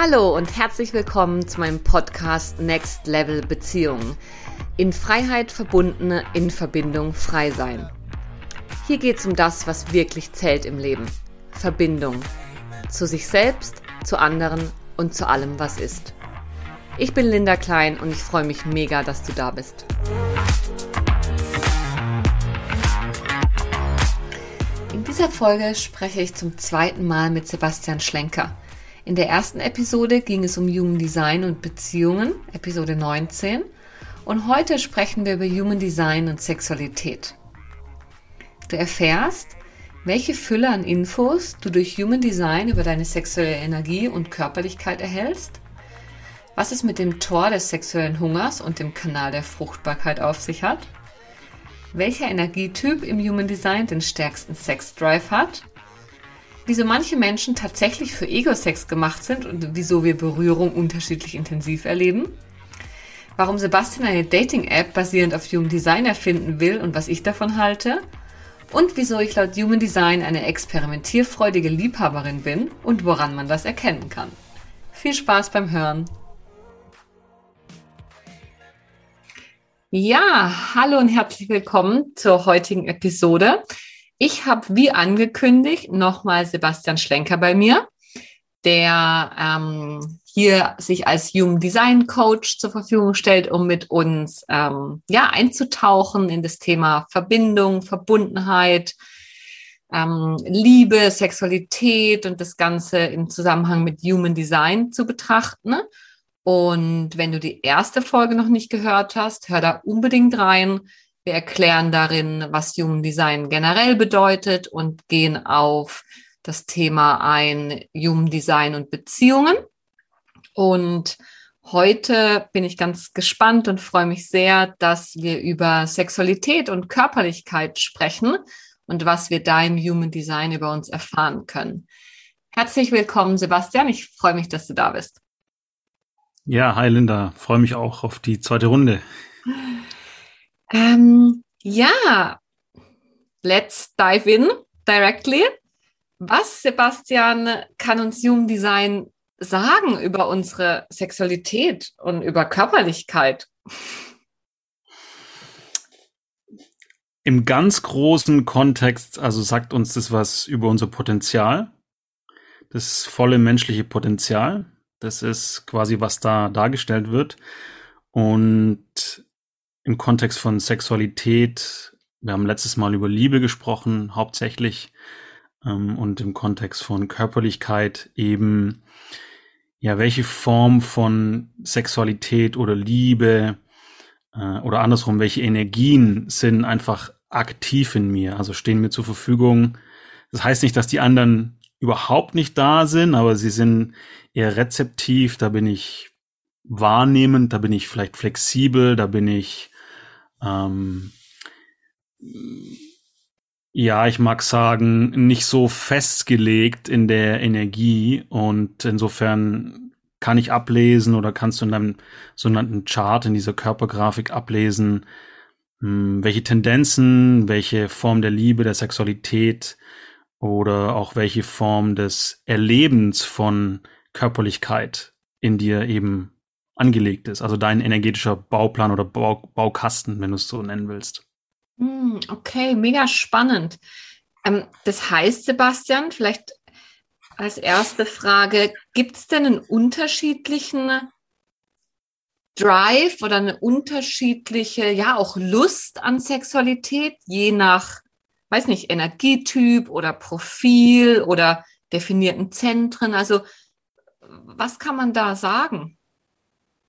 Hallo und herzlich willkommen zu meinem Podcast Next Level Beziehungen. In Freiheit verbundene, in Verbindung frei sein. Hier geht es um das, was wirklich zählt im Leben. Verbindung. Zu sich selbst, zu anderen und zu allem, was ist. Ich bin Linda Klein und ich freue mich mega, dass du da bist. In dieser Folge spreche ich zum zweiten Mal mit Sebastian Schlenker. In der ersten Episode ging es um Human Design und Beziehungen, Episode 19. Und heute sprechen wir über Human Design und Sexualität. Du erfährst, welche Fülle an Infos du durch Human Design über deine sexuelle Energie und Körperlichkeit erhältst, was es mit dem Tor des sexuellen Hungers und dem Kanal der Fruchtbarkeit auf sich hat, welcher Energietyp im Human Design den stärksten Sex Drive hat wieso manche Menschen tatsächlich für Ego-Sex gemacht sind und wieso wir Berührung unterschiedlich intensiv erleben. Warum Sebastian eine Dating-App basierend auf Human Design erfinden will und was ich davon halte. Und wieso ich laut Human Design eine experimentierfreudige Liebhaberin bin und woran man das erkennen kann. Viel Spaß beim Hören! Ja, hallo und herzlich willkommen zur heutigen Episode. Ich habe, wie angekündigt, nochmal Sebastian Schlenker bei mir, der ähm, hier sich als Human Design Coach zur Verfügung stellt, um mit uns ähm, ja einzutauchen in das Thema Verbindung, Verbundenheit, ähm, Liebe, Sexualität und das Ganze im Zusammenhang mit Human Design zu betrachten. Und wenn du die erste Folge noch nicht gehört hast, hör da unbedingt rein. Wir erklären darin, was Human Design generell bedeutet und gehen auf das Thema ein, Human Design und Beziehungen. Und heute bin ich ganz gespannt und freue mich sehr, dass wir über Sexualität und Körperlichkeit sprechen und was wir da im Human Design über uns erfahren können. Herzlich willkommen, Sebastian. Ich freue mich, dass du da bist. Ja, hi Linda. Freue mich auch auf die zweite Runde. Ähm, ja, let's dive in directly. Was, Sebastian, kann uns Human Design sagen über unsere Sexualität und über Körperlichkeit? Im ganz großen Kontext, also sagt uns das was über unser Potenzial, das volle menschliche Potenzial. Das ist quasi, was da dargestellt wird. Und im Kontext von Sexualität. Wir haben letztes Mal über Liebe gesprochen, hauptsächlich. Ähm, und im Kontext von Körperlichkeit eben, ja, welche Form von Sexualität oder Liebe äh, oder andersrum, welche Energien sind einfach aktiv in mir, also stehen mir zur Verfügung. Das heißt nicht, dass die anderen überhaupt nicht da sind, aber sie sind eher rezeptiv, da bin ich wahrnehmend, da bin ich vielleicht flexibel, da bin ich ähm, ja, ich mag sagen, nicht so festgelegt in der Energie und insofern kann ich ablesen oder kannst du in deinem sogenannten Chart, in dieser Körpergrafik ablesen, hm, welche Tendenzen, welche Form der Liebe, der Sexualität oder auch welche Form des Erlebens von Körperlichkeit in dir eben angelegt ist. Also dein energetischer Bauplan oder Bau, Baukasten, wenn du es so nennen willst. Hm, okay, mega spannend. Ähm, das heißt, Sebastian, vielleicht als erste Frage, gibt es denn einen unterschiedlichen Drive oder eine unterschiedliche, ja, auch Lust an Sexualität, je nach, weiß nicht, Energietyp oder Profil oder definierten Zentren? Also, was kann man da sagen?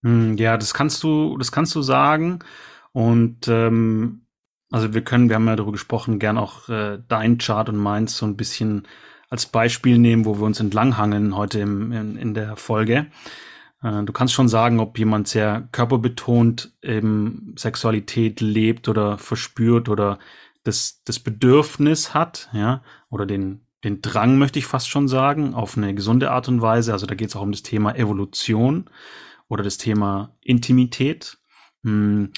Hm, ja, das kannst du, das kannst du sagen. Und ähm, also wir können, wir haben ja darüber gesprochen, gern auch äh, dein Chart und meins so ein bisschen als Beispiel nehmen, wo wir uns entlanghangeln heute im, in, in der Folge. Äh, du kannst schon sagen, ob jemand sehr körperbetont eben Sexualität lebt oder verspürt oder das, das Bedürfnis hat, ja, oder den, den Drang, möchte ich fast schon sagen, auf eine gesunde Art und Weise. Also da geht es auch um das Thema Evolution oder das Thema Intimität. Hm,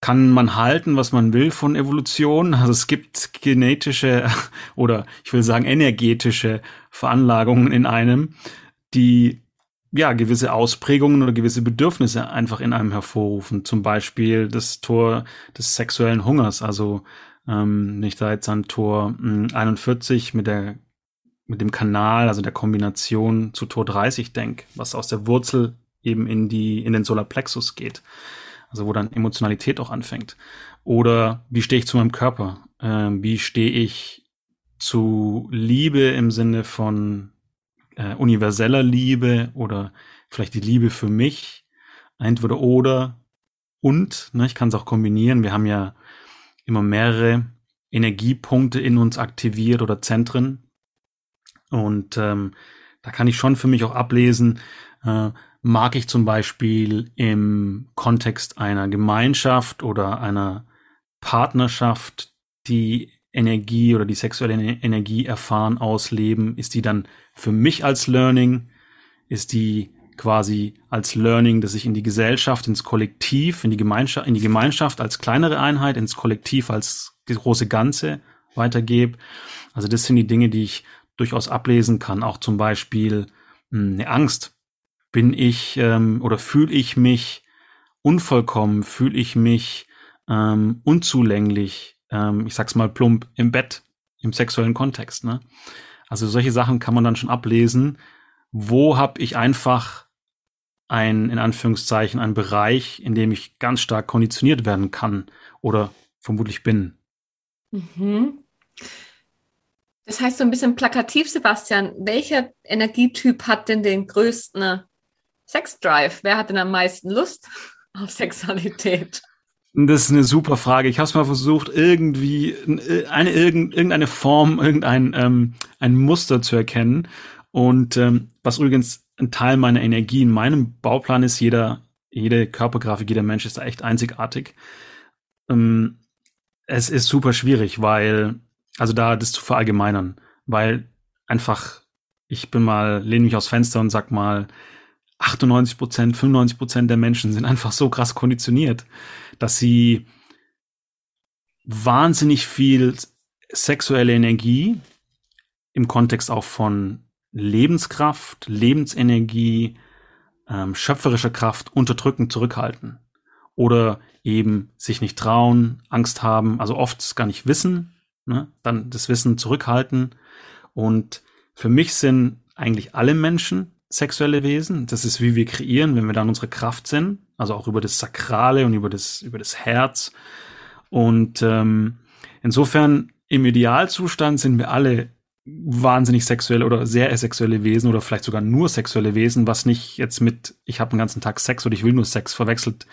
kann man halten, was man will von Evolution. Also es gibt genetische oder ich will sagen energetische Veranlagungen in einem, die ja gewisse Ausprägungen oder gewisse Bedürfnisse einfach in einem hervorrufen. Zum Beispiel das Tor des sexuellen Hungers. Also ähm, nicht da jetzt an Tor mh, hm, 41 mit der mit dem Kanal, also der Kombination zu Tor 30 denk, was aus der Wurzel eben in die in den Solarplexus geht. Also wo dann Emotionalität auch anfängt. Oder wie stehe ich zu meinem Körper? Ähm, wie stehe ich zu Liebe im Sinne von äh, universeller Liebe oder vielleicht die Liebe für mich, entweder oder und, ne, ich kann es auch kombinieren. Wir haben ja immer mehrere Energiepunkte in uns aktiviert oder Zentren. Und ähm, da kann ich schon für mich auch ablesen, äh, mag ich zum Beispiel im Kontext einer Gemeinschaft oder einer Partnerschaft die Energie oder die sexuelle Energie erfahren, ausleben? Ist die dann für mich als Learning? Ist die quasi als Learning, dass ich in die Gesellschaft, ins Kollektiv, in die Gemeinschaft, in die Gemeinschaft als kleinere Einheit, ins Kollektiv als große Ganze weitergebe? Also das sind die Dinge, die ich durchaus ablesen kann. Auch zum Beispiel hm, eine Angst. Bin ich ähm, oder fühle ich mich unvollkommen? Fühle ich mich ähm, unzulänglich? ähm, ich sag's mal plump, im Bett, im sexuellen Kontext. Ne? Also solche Sachen kann man dann schon ablesen. Wo habe ich einfach ein, in Anführungszeichen, ein Bereich, in dem ich ganz stark konditioniert werden kann oder vermutlich bin. Mhm. Das heißt so ein bisschen plakativ, Sebastian, welcher Energietyp hat denn den größten Sexdrive? Wer hat denn am meisten Lust auf Sexualität? Das ist eine super Frage. Ich habe es mal versucht, irgendwie eine irgendeine Form, irgendein ähm, ein Muster zu erkennen. Und ähm, was übrigens ein Teil meiner Energie in meinem Bauplan ist, jeder, jede Körpergrafik, jeder Mensch ist da echt einzigartig. Ähm, es ist super schwierig, weil, also da das zu verallgemeinern, weil einfach, ich bin mal, lehne mich aufs Fenster und sag mal, 98 Prozent, 95 Prozent der Menschen sind einfach so krass konditioniert dass sie wahnsinnig viel sexuelle Energie im Kontext auch von Lebenskraft, Lebensenergie, ähm, schöpferischer Kraft unterdrücken, zurückhalten. Oder eben sich nicht trauen, Angst haben, also oft gar nicht wissen, ne? dann das Wissen zurückhalten. Und für mich sind eigentlich alle Menschen sexuelle Wesen. Das ist, wie wir kreieren, wenn wir dann unsere Kraft sind also auch über das Sakrale und über das, über das Herz. Und ähm, insofern im Idealzustand sind wir alle wahnsinnig sexuelle oder sehr sexuelle Wesen oder vielleicht sogar nur sexuelle Wesen, was nicht jetzt mit ich habe den ganzen Tag Sex oder ich will nur Sex verwechselt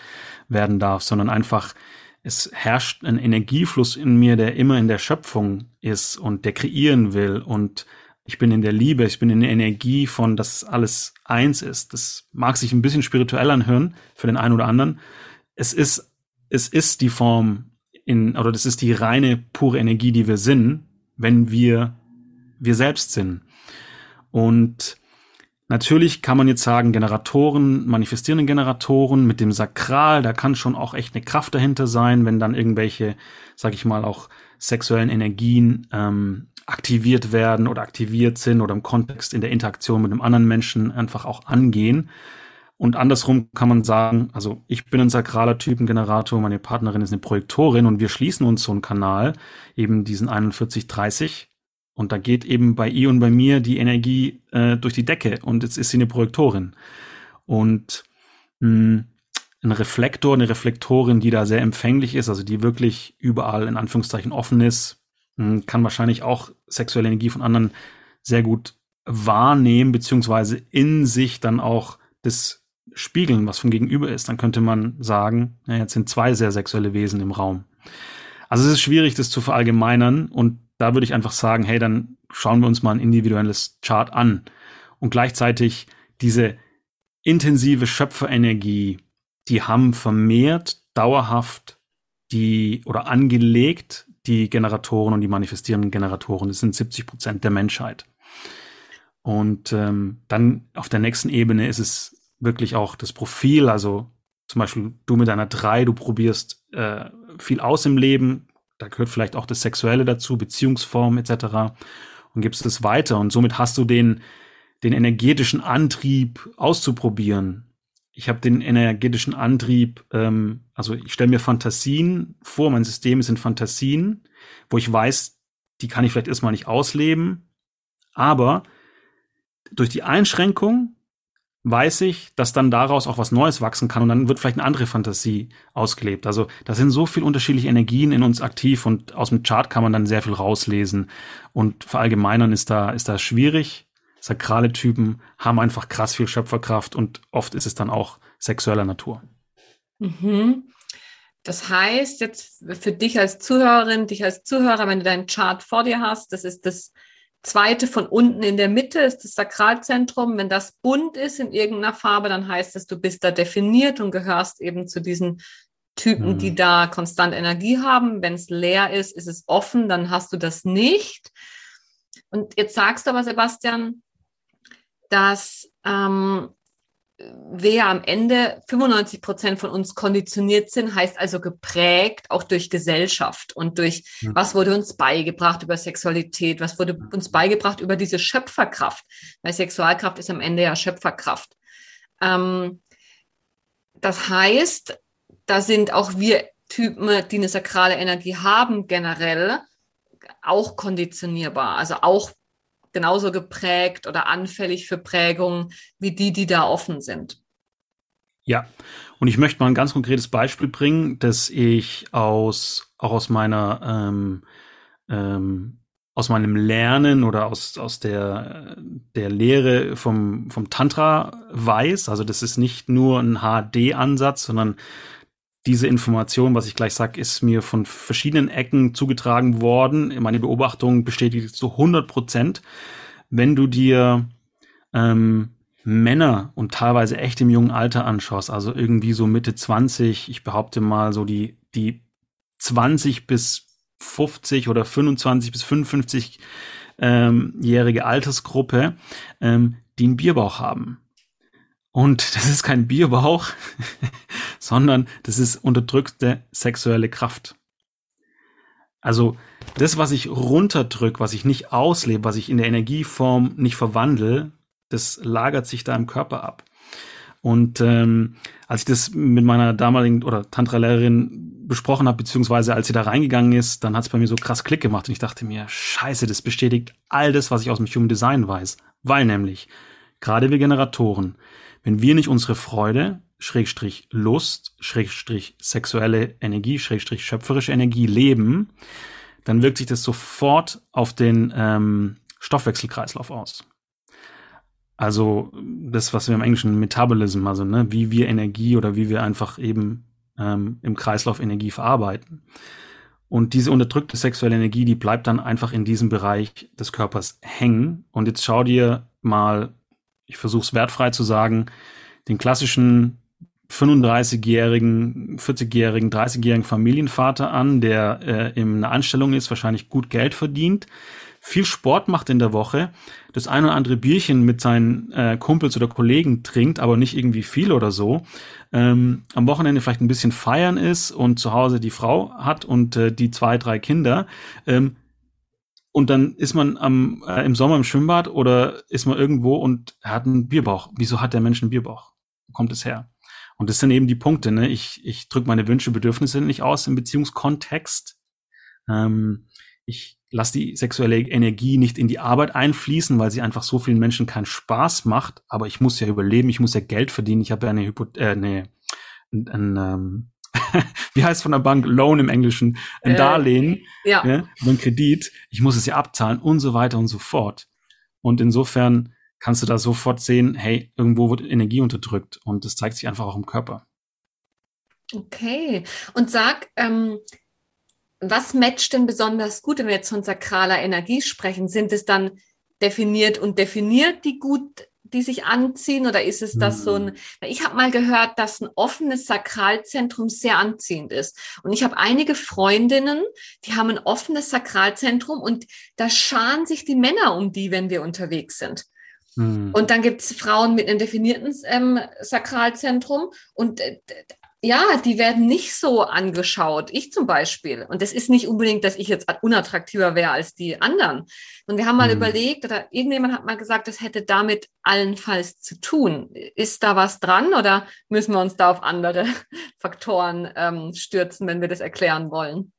werden darf, sondern einfach es herrscht ein Energiefluss in mir, der immer in der Schöpfung ist und der kreieren will und ich bin in der Liebe, ich bin in der Energie von, dass alles eins ist. Das mag sich ein bisschen spirituell anhören für den einen oder anderen. Es ist, es ist die Form in, oder das ist die reine, pure Energie, die wir sind, wenn wir wir selbst sind. Und natürlich kann man jetzt sagen, Generatoren, manifestierende Generatoren mit dem Sakral, da kann schon auch echt eine Kraft dahinter sein, wenn dann irgendwelche, sag ich mal, auch sexuellen Energien ähm, aktiviert werden oder aktiviert sind oder im Kontext in der Interaktion mit einem anderen Menschen einfach auch angehen. Und andersrum kann man sagen, also ich bin ein sakraler Typengenerator, meine Partnerin ist eine Projektorin und wir schließen uns so einen Kanal, eben diesen 4130. Und da geht eben bei ihr und bei mir die Energie äh, durch die Decke und jetzt ist sie eine Projektorin. Und mh, hm, ein Reflektor, eine Reflektorin, die da sehr empfänglich ist, also die wirklich überall in Anführungszeichen offen ist, hm, kann wahrscheinlich auch sexuelle Energie von anderen sehr gut wahrnehmen, beziehungsweise in sich dann auch das spiegeln, was vom Gegenüber ist. Dann könnte man sagen, ja, jetzt sind zwei sehr sexuelle Wesen im Raum. Also es ist schwierig, das zu verallgemeinern und da würde ich einfach sagen, hey, dann schauen wir uns mal ein individuelles Chart an und gleichzeitig diese intensive Schöpferenergie, die haben vermehrt dauerhaft die oder angelegt die Generatoren und die manifestierenden Generatoren. Das sind 70 Prozent der Menschheit. Und ähm, dann auf der nächsten Ebene ist es wirklich auch das Profil, also zum Beispiel du mit einer 3, du probierst äh, viel aus im Leben, da gehört vielleicht auch das Sexuelle dazu, Beziehungsform etc. und gibst es weiter. Und somit hast du den, den energetischen Antrieb auszuprobieren. Ich habe den energetischen Antrieb, ähm, also ich stelle mir Fantasien vor, mein System sind Fantasien, wo ich weiß, die kann ich vielleicht erstmal nicht ausleben, aber durch die Einschränkung weiß ich, dass dann daraus auch was Neues wachsen kann und dann wird vielleicht eine andere Fantasie ausgelebt. Also da sind so viele unterschiedliche Energien in uns aktiv und aus dem Chart kann man dann sehr viel rauslesen und verallgemeinern ist da ist da schwierig. Sakrale Typen haben einfach krass viel Schöpferkraft und oft ist es dann auch sexueller Natur. Mhm. Das heißt, jetzt für dich als Zuhörerin, dich als Zuhörer, wenn du deinen Chart vor dir hast, das ist das zweite von unten in der Mitte ist das Sakralzentrum. Wenn das bunt ist in irgendeiner Farbe, dann heißt es, du bist da definiert und gehörst eben zu diesen Typen, mhm. die da konstant Energie haben. Wenn es leer ist, ist es offen, dann hast du das nicht. Und jetzt sagst du aber, Sebastian, dass ähm, wir am Ende 95 Prozent von uns konditioniert sind, heißt also geprägt auch durch Gesellschaft und durch mhm. was wurde uns beigebracht über Sexualität, was wurde uns beigebracht über diese Schöpferkraft, weil Sexualkraft ist am Ende ja Schöpferkraft. Ähm, das heißt, da sind auch wir Typen, die eine sakrale Energie haben, generell auch konditionierbar, also auch genauso geprägt oder anfällig für Prägungen wie die, die da offen sind. Ja, und ich möchte mal ein ganz konkretes Beispiel bringen, das ich aus auch aus meiner ähm, ähm, aus meinem Lernen oder aus, aus der, der Lehre vom, vom Tantra weiß. Also das ist nicht nur ein HD-Ansatz, sondern diese Information, was ich gleich sage, ist mir von verschiedenen Ecken zugetragen worden. Meine Beobachtung bestätigt zu 100 Prozent. Wenn du dir ähm, Männer und teilweise echt im jungen Alter anschaust, also irgendwie so Mitte 20, ich behaupte mal so die, die 20 bis 50 oder 25 bis 55 ähm, jährige Altersgruppe, ähm, die einen Bierbauch haben. Und das ist kein Bierbauch, sondern das ist unterdrückte sexuelle Kraft. Also das, was ich runterdrück, was ich nicht auslebe, was ich in der Energieform nicht verwandle, das lagert sich da im Körper ab. Und ähm, als ich das mit meiner damaligen oder Tantra-Lehrerin besprochen habe, beziehungsweise als sie da reingegangen ist, dann hat es bei mir so krass Klick gemacht und ich dachte mir, scheiße, das bestätigt all das, was ich aus dem Human Design weiß. Weil nämlich, gerade wir Generatoren, wenn wir nicht unsere Freude, Schrägstrich Lust, Schrägstrich sexuelle Energie, Schrägstrich schöpferische Energie leben, dann wirkt sich das sofort auf den ähm, Stoffwechselkreislauf aus. Also das, was wir im Englischen Metabolism, also ne, wie wir Energie oder wie wir einfach eben ähm, im Kreislauf Energie verarbeiten. Und diese unterdrückte sexuelle Energie, die bleibt dann einfach in diesem Bereich des Körpers hängen. Und jetzt schau dir mal ich versuche es wertfrei zu sagen, den klassischen 35-jährigen, 40-jährigen, 30-jährigen Familienvater an, der äh, in einer Anstellung ist, wahrscheinlich gut Geld verdient, viel Sport macht in der Woche, das ein oder andere Bierchen mit seinen äh, Kumpels oder Kollegen trinkt, aber nicht irgendwie viel oder so, ähm, am Wochenende vielleicht ein bisschen feiern ist und zu Hause die Frau hat und äh, die zwei, drei Kinder, ähm, und dann ist man am, äh, im Sommer im Schwimmbad oder ist man irgendwo und hat einen Bierbauch. Wieso hat der Mensch einen Bierbauch? Wo kommt es her? Und das sind eben die Punkte. Ne? Ich, ich drücke meine Wünsche, Bedürfnisse nicht aus im Beziehungskontext. Ähm, ich lasse die sexuelle Energie nicht in die Arbeit einfließen, weil sie einfach so vielen Menschen keinen Spaß macht. Aber ich muss ja überleben, ich muss ja Geld verdienen. Ich habe ja eine, Hypo äh, eine ein, ein, ähm, wie heißt von der Bank Loan im Englischen, ein äh, Darlehen, ja. ja, ein Kredit, ich muss es ja abzahlen und so weiter und so fort. Und insofern kannst du da sofort sehen, hey, irgendwo wird Energie unterdrückt und das zeigt sich einfach auch im Körper. Okay. Und sag, ähm, was matcht denn besonders gut, wenn wir jetzt von sakraler Energie sprechen? Sind es dann definiert und definiert, die gut die sich anziehen oder ist es das so ein, hm. ich habe mal gehört, dass ein offenes Sakralzentrum sehr anziehend ist. Und ich habe einige Freundinnen, die haben ein offenes Sakralzentrum und da scharen sich die Männer um die, wenn wir unterwegs sind. Mhm. Und dann gibt es Frauen mit einem definierten ähm, Sakralzentrum und äh, ja, die werden nicht so angeschaut. Ich zum Beispiel. Und das ist nicht unbedingt, dass ich jetzt unattraktiver wäre als die anderen. Und wir haben mal mhm. überlegt, oder irgendjemand hat mal gesagt, das hätte damit allenfalls zu tun. Ist da was dran oder müssen wir uns da auf andere Faktoren ähm, stürzen, wenn wir das erklären wollen?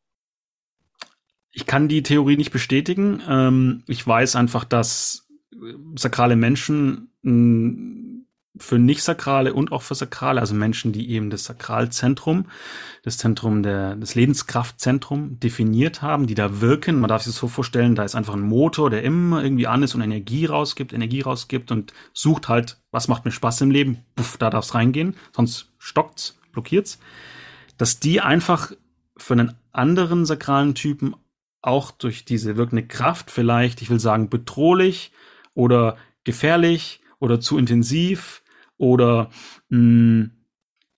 Ich kann die Theorie nicht bestätigen. Ähm, ich weiß einfach, dass sakrale Menschen für nicht-sakrale und auch für sakrale, also Menschen, die eben das Sakralzentrum, das Zentrum der, das Lebenskraftzentrum definiert haben, die da wirken. Man darf sich das so vorstellen, da ist einfach ein Motor, der immer irgendwie an ist und Energie rausgibt, Energie rausgibt und sucht halt, was macht mir Spaß im Leben? Puff, da darf's reingehen, sonst stockt's, blockiert's. Dass die einfach für einen anderen sakralen Typen auch durch diese wirkende Kraft vielleicht, ich will sagen, bedrohlich oder gefährlich oder zu intensiv oder mh, mm,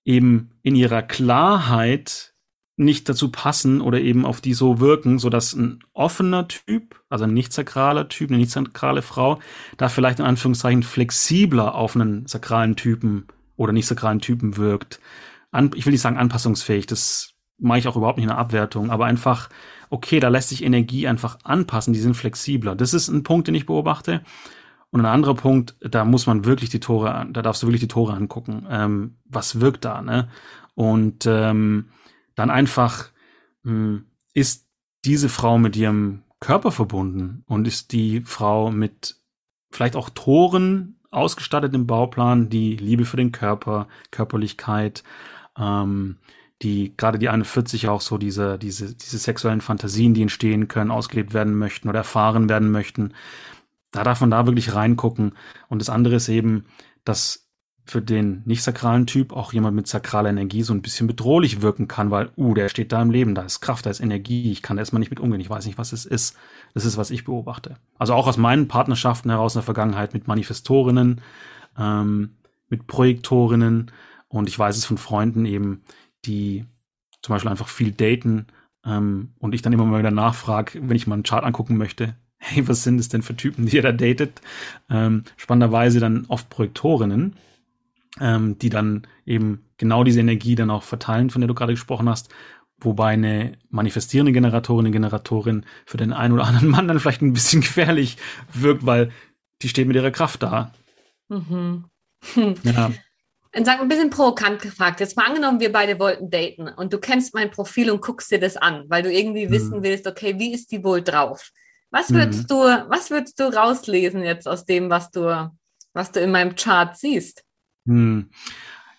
eben in ihrer Klarheit nicht dazu passen oder eben auf die so wirken, so dass ein offener Typ, also ein nicht sakraler Typ, eine nicht sakrale Frau, da vielleicht in Anführungszeichen flexibler auf einen sakralen Typen oder nicht sakralen Typen wirkt. An, ich will nicht sagen anpassungsfähig, das mache ich auch überhaupt nicht in der Abwertung, aber einfach, okay, da lässt sich Energie einfach anpassen, die sind flexibler. Das ist ein Punkt, den ich beobachte. Und ein anderer Punkt, da muss man wirklich die Tore, da darfst du wirklich die Tore angucken. Ähm, was wirkt da, ne? Und ähm, dann einfach mh, hm, ist diese Frau mit ihrem Körper verbunden und ist die Frau mit vielleicht auch Toren ausgestattet im Bauplan, die Liebe für den Körper, Körperlichkeit, ähm, die gerade die 41 auch so diese, diese, diese sexuellen Fantasien, die entstehen können, ausgelebt werden möchten oder erfahren werden möchten da darf man da wirklich reingucken. Und das andere ist eben, dass für den nicht sakralen Typ auch jemand mit sakraler Energie so ein bisschen bedrohlich wirken kann, weil, uh, der steht da im Leben, da ist Kraft, da ist Energie, ich kann da erstmal nicht mit umgehen, ich weiß nicht, was es ist. Das ist, was ich beobachte. Also auch aus meinen Partnerschaften heraus in der Vergangenheit mit Manifestorinnen, ähm, mit Projektorinnen und ich weiß es von Freunden eben, die zum Beispiel einfach viel daten ähm, und ich dann immer mal wieder nachfrage, wenn ich mal einen Chart angucken möchte, hey, was sind es denn für Typen, die ihr da datet? Ähm, spannenderweise dann oft Projektorinnen, ähm, die dann eben genau diese Energie dann auch verteilen, von der du gerade gesprochen hast. Wobei eine manifestierende Generatorin, eine Generatorin für den einen oder anderen Mann dann vielleicht ein bisschen gefährlich wirkt, weil die steht mit ihrer Kraft da. Mhm. Ja. Und sag ein bisschen provokant gefragt. Jetzt mal angenommen, wir beide wollten daten und du kennst mein Profil und guckst dir das an, weil du irgendwie mhm. wissen willst, okay, wie ist die wohl drauf? Was würdest mhm. du, was würdest du rauslesen jetzt aus dem, was du, was du in meinem Chart siehst? Mhm.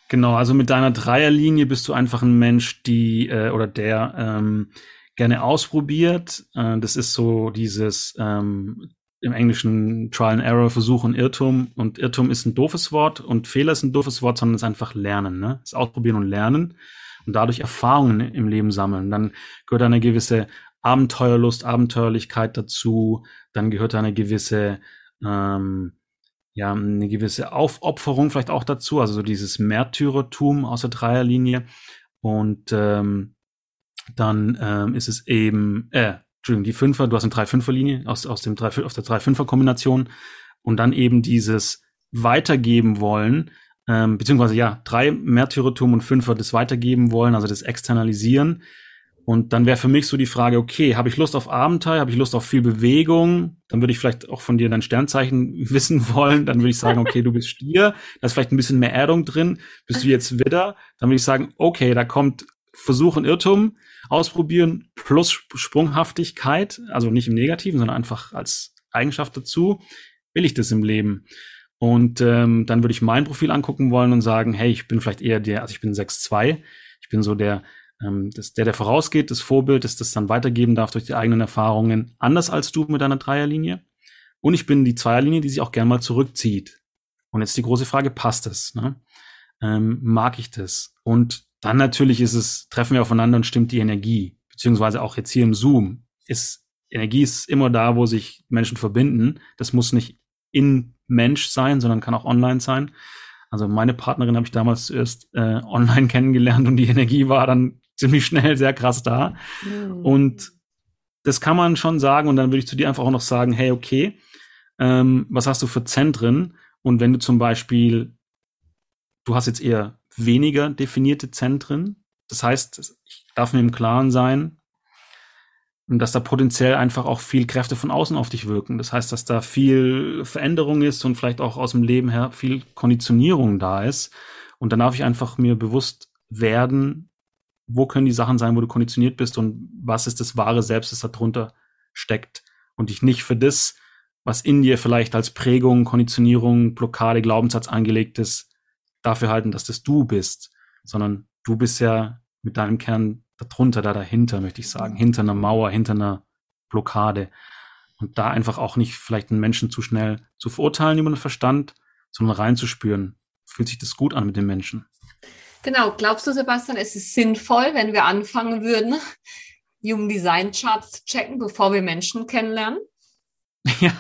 Genau, also mit deiner Dreierlinie bist du einfach ein Mensch, die äh, oder der ähm, gerne ausprobiert. Äh, das ist so dieses ähm, im Englischen Trial and Error, Versuch und Irrtum. Und Irrtum ist ein doofes Wort und Fehler ist ein doofes Wort, sondern es ist einfach Lernen, ne? Das Ausprobieren und Lernen und dadurch Erfahrungen im Leben sammeln. Dann gehört eine gewisse Abenteuerlust, Abenteuerlichkeit dazu. Dann gehört eine gewisse, ähm, ja, eine gewisse Aufopferung vielleicht auch dazu, also so dieses Märtyrertum aus der Dreierlinie. Und ähm, dann ähm, ist es eben, äh, Entschuldigung, die Fünfer, du hast eine Drei-Fünfer-Linie aus, aus, dem drei, aus der Drei-Fünfer-Kombination und dann eben dieses Weitergeben wollen, ähm, beziehungsweise ja, drei Märtyrertum und Fünfer das Weitergeben wollen, also das Externalisieren, und dann wäre für mich so die Frage, okay, habe ich Lust auf Abenteuer, habe ich Lust auf viel Bewegung? Dann würde ich vielleicht auch von dir dein Sternzeichen wissen wollen. Dann würde ich sagen, okay, du bist Stier, da ist vielleicht ein bisschen mehr Erdung drin. Bist du jetzt Widder? Dann würde ich sagen, okay, da kommt Versuch und Irrtum, ausprobieren plus Sprunghaftigkeit, also nicht im Negativen, sondern einfach als Eigenschaft dazu. Will ich das im Leben? Und ähm, dann würde ich mein Profil angucken wollen und sagen, hey, ich bin vielleicht eher der, also ich bin 6'2, ich bin so der ähm, das, der, der vorausgeht, das Vorbild, das das dann weitergeben darf durch die eigenen Erfahrungen, anders als du mit deiner Dreierlinie. Und ich bin die Zweierlinie, die sich auch gern mal zurückzieht. Und jetzt die große Frage, passt es? Ne? Ähm, mag ich das? Und dann natürlich ist es, treffen wir aufeinander und stimmt die Energie. Beziehungsweise auch jetzt hier im Zoom ist Energie ist immer da, wo sich Menschen verbinden. Das muss nicht in Mensch sein, sondern kann auch online sein. Also meine Partnerin habe ich damals zuerst äh, online kennengelernt und die Energie war dann ziemlich schnell sehr krass da. Mhm. Und das kann man schon sagen. Und dann würde ich zu dir einfach auch noch sagen, hey, okay, ähm, was hast du für Zentren? Und wenn du zum Beispiel, du hast jetzt eher weniger definierte Zentren. Das heißt, ich darf mir im Klaren sein, dass da potenziell einfach auch viel Kräfte von außen auf dich wirken. Das heißt, dass da viel Veränderung ist und vielleicht auch aus dem Leben her viel Konditionierung da ist. Und dann darf ich einfach mir bewusst werden, wo können die Sachen sein, wo du konditioniert bist und was ist das wahre Selbst, das da drunter steckt. Und dich nicht für das, was in dir vielleicht als Prägung, Konditionierung, Blockade, Glaubenssatz angelegt ist, dafür halten, dass das du bist, sondern du bist ja mit deinem Kern darunter, da dahinter, möchte ich sagen, hinter einer Mauer, hinter einer Blockade. Und da einfach auch nicht vielleicht einen Menschen zu schnell zu verurteilen über den Verstand, sondern reinzuspüren. Fühlt sich das gut an mit dem Menschen? Genau. Glaubst du, Sebastian, es ist sinnvoll, wenn wir anfangen würden, Human Design Charts zu checken, bevor wir Menschen kennenlernen? Ja,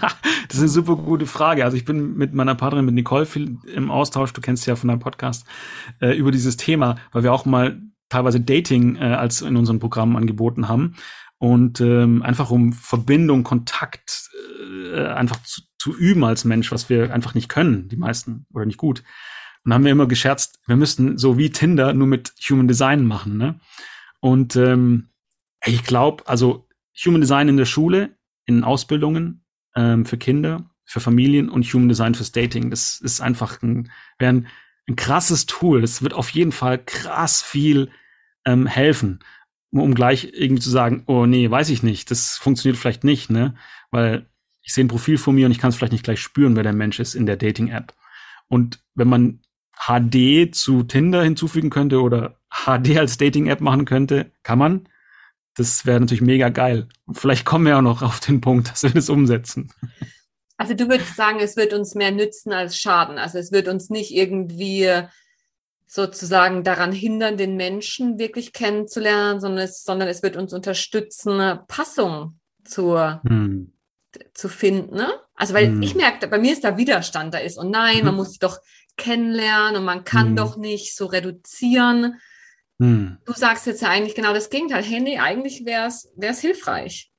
das ist eine super gute Frage. Also ich bin mit meiner Partnerin, mit Nicole, viel im Austausch, du kennst ja von deinem Podcast, äh, über dieses Thema, weil wir auch mal teilweise Dating äh, als in unseren Programmen angeboten haben. Und ähm, einfach um Verbindung, Kontakt äh, einfach zu, zu üben als Mensch, was wir einfach nicht können, die meisten, oder nicht gut. Und haben wir immer gescherzt, wir müssten so wie Tinder nur mit Human Design machen. Ne? Und ähm, ich glaube, also Human Design in der Schule, in Ausbildungen ähm, für Kinder, für Familien und Human Design fürs Dating, das ist einfach ein, ein, ein krasses Tool. Es wird auf jeden Fall krass viel ähm, helfen, um gleich irgendwie zu sagen, oh nee, weiß ich nicht, das funktioniert vielleicht nicht, ne? Weil ich sehe ein Profil von mir und ich kann es vielleicht nicht gleich spüren, wer der Mensch ist in der Dating-App. Und wenn man HD zu Tinder hinzufügen könnte oder HD als Dating-App machen könnte, kann man. Das wäre natürlich mega geil. Vielleicht kommen wir auch noch auf den Punkt, dass wir das umsetzen. Also du würdest sagen, es wird uns mehr nützen als schaden. Also es wird uns nicht irgendwie sozusagen daran hindern, den Menschen wirklich kennenzulernen, sondern es, sondern es wird uns unterstützen, Passung zur, hm. zu finden. Ne? Also weil hm. ich merke, bei mir ist da Widerstand da ist und nein, hm. man muss sich doch kennenlernen und man kann hm. doch nicht so reduzieren. Hm. Du sagst jetzt ja eigentlich genau das Gegenteil. Hey, nee, eigentlich wäre es hilfreich.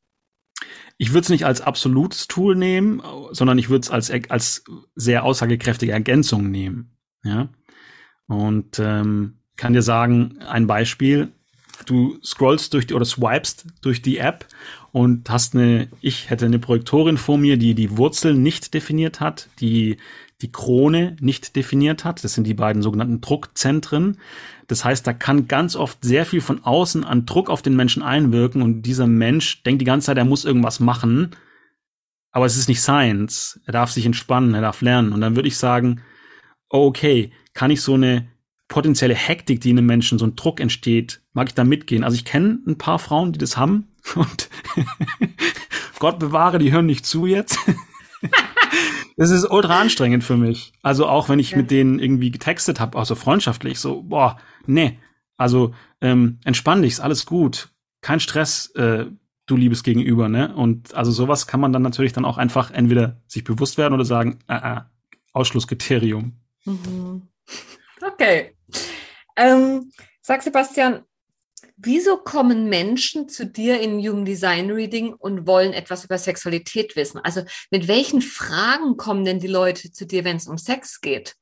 Ich würde es nicht als absolutes Tool nehmen, sondern ich würde es als, als sehr aussagekräftige Ergänzung nehmen. Ja. Und ähm, kann dir sagen, ein Beispiel, du scrollst durch die, oder swipest durch die App und hast eine, ich hätte eine Projektorin vor mir, die die Wurzeln nicht definiert hat, die die Krone nicht definiert hat. Das sind die beiden sogenannten Druckzentren. Das heißt, da kann ganz oft sehr viel von außen an Druck auf den Menschen einwirken und dieser Mensch denkt die ganze Zeit, er muss irgendwas machen. Aber es ist nicht Science. Er darf sich entspannen, er darf lernen. Und dann würde ich sagen, okay, kann ich so eine potenzielle Hektik, die in einem Menschen, so ein Druck entsteht, mag ich da mitgehen. Also ich kenne ein paar Frauen, die das haben und Gott bewahre, die hören nicht zu jetzt. das ist ultra anstrengend für mich. Also auch wenn ich ja. mit denen irgendwie getextet habe, auch so freundschaftlich, so, boah, nee. Also ähm, entspann dich, ist alles gut. Kein Stress, äh, du liebes Gegenüber, ne? Und also sowas kann man dann natürlich dann auch einfach entweder sich bewusst werden oder sagen, äh, äh, Ausschlusskriterium. Mhm. Okay. Ähm, sag Sebastian, wieso kommen Menschen zu dir in Human Design Reading und wollen etwas über Sexualität wissen? Also mit welchen Fragen kommen denn die Leute zu dir, wenn es um Sex geht?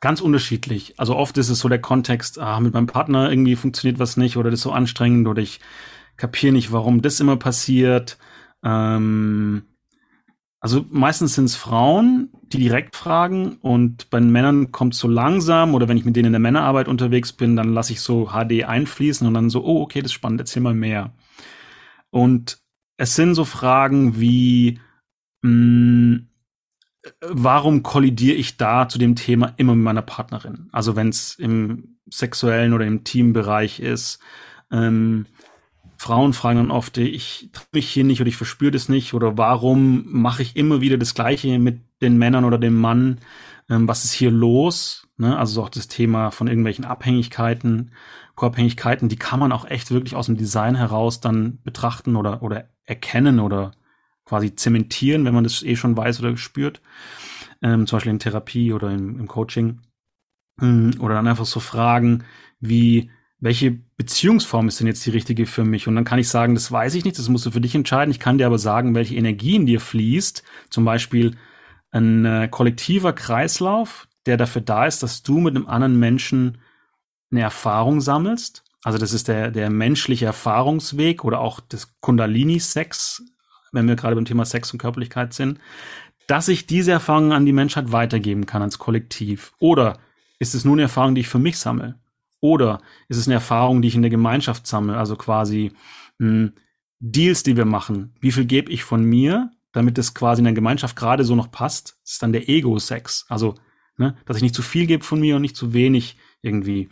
Ganz unterschiedlich. Also oft ist es so der Kontext, ah, mit meinem Partner irgendwie funktioniert was nicht oder das ist so anstrengend oder ich kapiere nicht, warum das immer passiert. Ähm, also meistens sind es Frauen, die direkt fragen und bei den Männern kommt so langsam oder wenn ich mit denen in der Männerarbeit unterwegs bin, dann lasse ich so HD einfließen und dann so, oh, okay, das ist spannend, erzähl mal mehr. Und es sind so Fragen wie, mh, hm, warum kollidiere ich da zu dem Thema immer mit meiner Partnerin? Also wenn es im sexuellen oder im Teambereich ist, ähm, Frauen fragen dann oft, ich traue mich hier nicht oder ich verspüre das nicht oder warum mache ich immer wieder das Gleiche mit den Männern oder dem Mann? Ähm, was ist hier los? Ne? Also auch das Thema von irgendwelchen Abhängigkeiten, Co-Abhängigkeiten, die kann man auch echt wirklich aus dem Design heraus dann betrachten oder, oder erkennen oder quasi zementieren, wenn man das eh schon weiß oder spürt. Ähm, zum Beispiel in Therapie oder im, im Coaching. Ähm, oder dann einfach so Fragen wie, welche Beziehungsform ist denn jetzt die richtige für mich? Und dann kann ich sagen, das weiß ich nicht, das musst du für dich entscheiden. Ich kann dir aber sagen, welche Energie in dir fließt. Zum Beispiel ein äh, kollektiver Kreislauf, der dafür da ist, dass du mit einem anderen Menschen eine Erfahrung sammelst. Also das ist der, der menschliche Erfahrungsweg oder auch das Kundalini-Sex, wenn wir gerade beim Thema Sex und Körperlichkeit sind, dass ich diese Erfahrungen an die Menschheit weitergeben kann, ans Kollektiv. Oder ist es nur eine Erfahrung, die ich für mich sammle? Oder ist es eine Erfahrung, die ich in der Gemeinschaft sammle? Also quasi mh, hm, Deals, die wir machen. Wie viel gebe ich von mir, damit es quasi in der Gemeinschaft gerade so noch passt? Ist dann der Ego-Sex. Also, ne, dass ich nicht zu viel gebe von mir und nicht zu wenig irgendwie.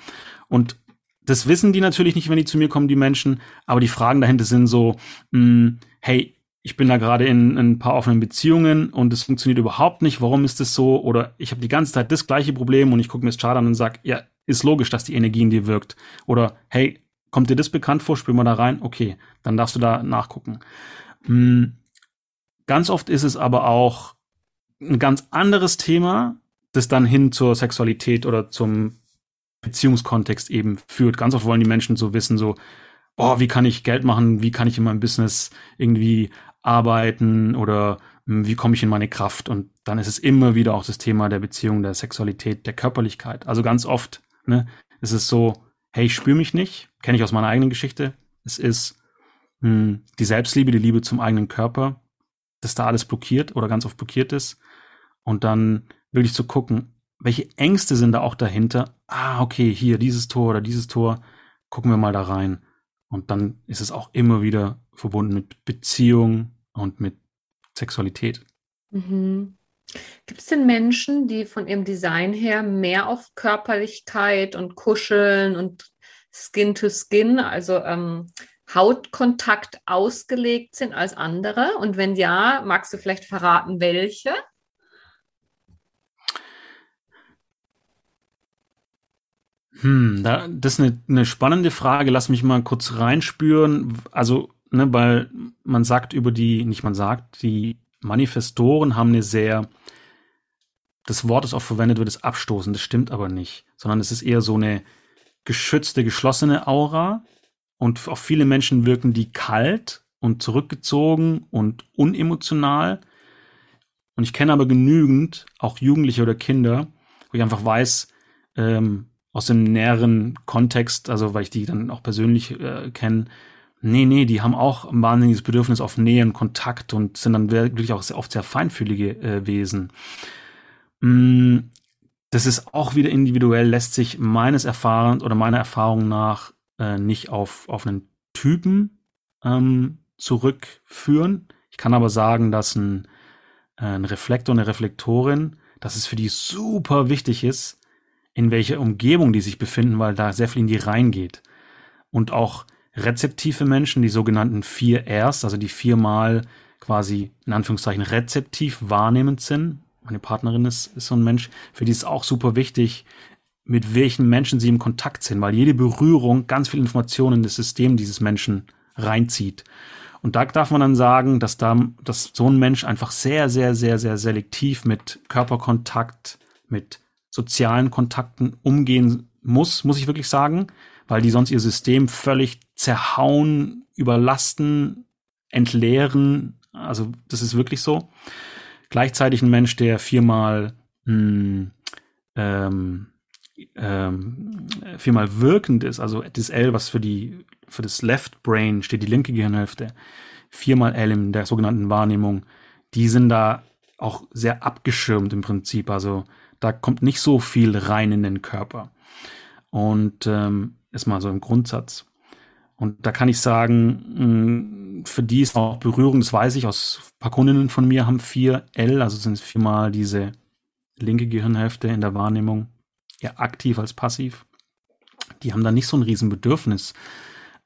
Und das wissen die natürlich nicht, wenn die zu mir kommen, die Menschen. Aber die Fragen dahinter sind so, mh, hm, hey, ich bin da gerade in, in, ein paar offenen Beziehungen und es funktioniert überhaupt nicht. Warum ist das so? Oder ich habe die ganze Zeit das gleiche Problem und ich gucke mir das Chart an und sage, ja, ist logisch, dass die Energie in dir wirkt. Oder hey, kommt dir das bekannt vor? Spür mal da rein. Okay, dann darfst du da nachgucken. Hm, ganz oft ist es aber auch ein ganz anderes Thema, das dann hin zur Sexualität oder zum Beziehungskontext eben führt. Ganz oft wollen die Menschen so wissen, so, oh, wie kann ich Geld machen? Wie kann ich in meinem Business irgendwie arbeiten oder hm, wie komme ich in meine Kraft? Und dann ist es immer wieder auch das Thema der Beziehung, der Sexualität, der Körperlichkeit. Also ganz oft ne, ist es so, hey, ich spüre mich nicht, kenne ich aus meiner eigenen Geschichte. Es ist mh, hm, die Selbstliebe, die Liebe zum eigenen Körper, dass da alles blockiert oder ganz oft blockiert ist. Und dann wirklich zu gucken, welche Ängste sind da auch dahinter? Ah, okay, hier dieses Tor oder dieses Tor, gucken wir mal da rein. Und dann ist es auch immer wieder verbunden mit Beziehung und mit Sexualität. Mhm. Gibt es denn Menschen, die von ihrem Design her mehr auf Körperlichkeit und Kuscheln und Skin to Skin, also ähm, Hautkontakt ausgelegt sind als andere? Und wenn ja, magst du vielleicht verraten, welche? Hm, da, das ist eine, eine spannende Frage. Lass mich mal kurz reinspüren. Also, ne, weil man sagt über die, nicht man sagt, die Manifestoren haben eine sehr, das Wort, das oft verwendet wird, ist abstoßen. Das stimmt aber nicht, sondern es ist eher so eine geschützte, geschlossene Aura. Und auf viele Menschen wirken die kalt und zurückgezogen und unemotional. Und ich kenne aber genügend, auch Jugendliche oder Kinder, wo ich einfach weiß, ähm, aus dem näheren Kontext, also weil ich die dann auch persönlich äh, kenne, nee, nee, die haben auch ein wahnsinniges Bedürfnis auf Nähe und Kontakt und sind dann wirklich auch sehr, oft sehr feinfühlige äh, Wesen. Mm, das ist auch wieder individuell, lässt sich meines Erfahrens oder meiner Erfahrung nach äh, nicht auf, auf einen Typen ähm, zurückführen. Ich kann aber sagen, dass ein, äh, ein Reflektor, eine Reflektorin, dass es für die super wichtig ist, in welcher Umgebung die sich befinden, weil da sehr viel in die reingeht. Und auch rezeptive Menschen, die sogenannten vier Rs, also die viermal quasi in Anführungszeichen rezeptiv wahrnehmend sind. Meine Partnerin ist, ist so ein Mensch, für die ist auch super wichtig, mit welchen Menschen sie im Kontakt sind, weil jede Berührung ganz viel Informationen in das System dieses Menschen reinzieht. Und da darf man dann sagen, dass da, dass so ein Mensch einfach sehr, sehr, sehr, sehr selektiv mit Körperkontakt, mit sozialen Kontakten umgehen muss, muss ich wirklich sagen, weil die sonst ihr System völlig zerhauen, überlasten, entleeren. Also das ist wirklich so. Gleichzeitig ein Mensch, der viermal mh, hm, ähm, ähm, viermal wirkend ist, also das L, was für die für das Left Brain steht, die linke Gehirnhälfte, viermal L in der sogenannten Wahrnehmung, die sind da auch sehr abgeschirmt im Prinzip. Also da kommt nicht so viel rein in den Körper. Und ähm, ist mal so im Grundsatz. Und da kann ich sagen, für die ist auch Berührung, das weiß ich aus ein paar Kundinnen von mir, haben vier L, also sind es viermal diese linke Gehirnhälfte in der Wahrnehmung, eher aktiv als passiv. Die haben da nicht so ein Riesenbedürfnis.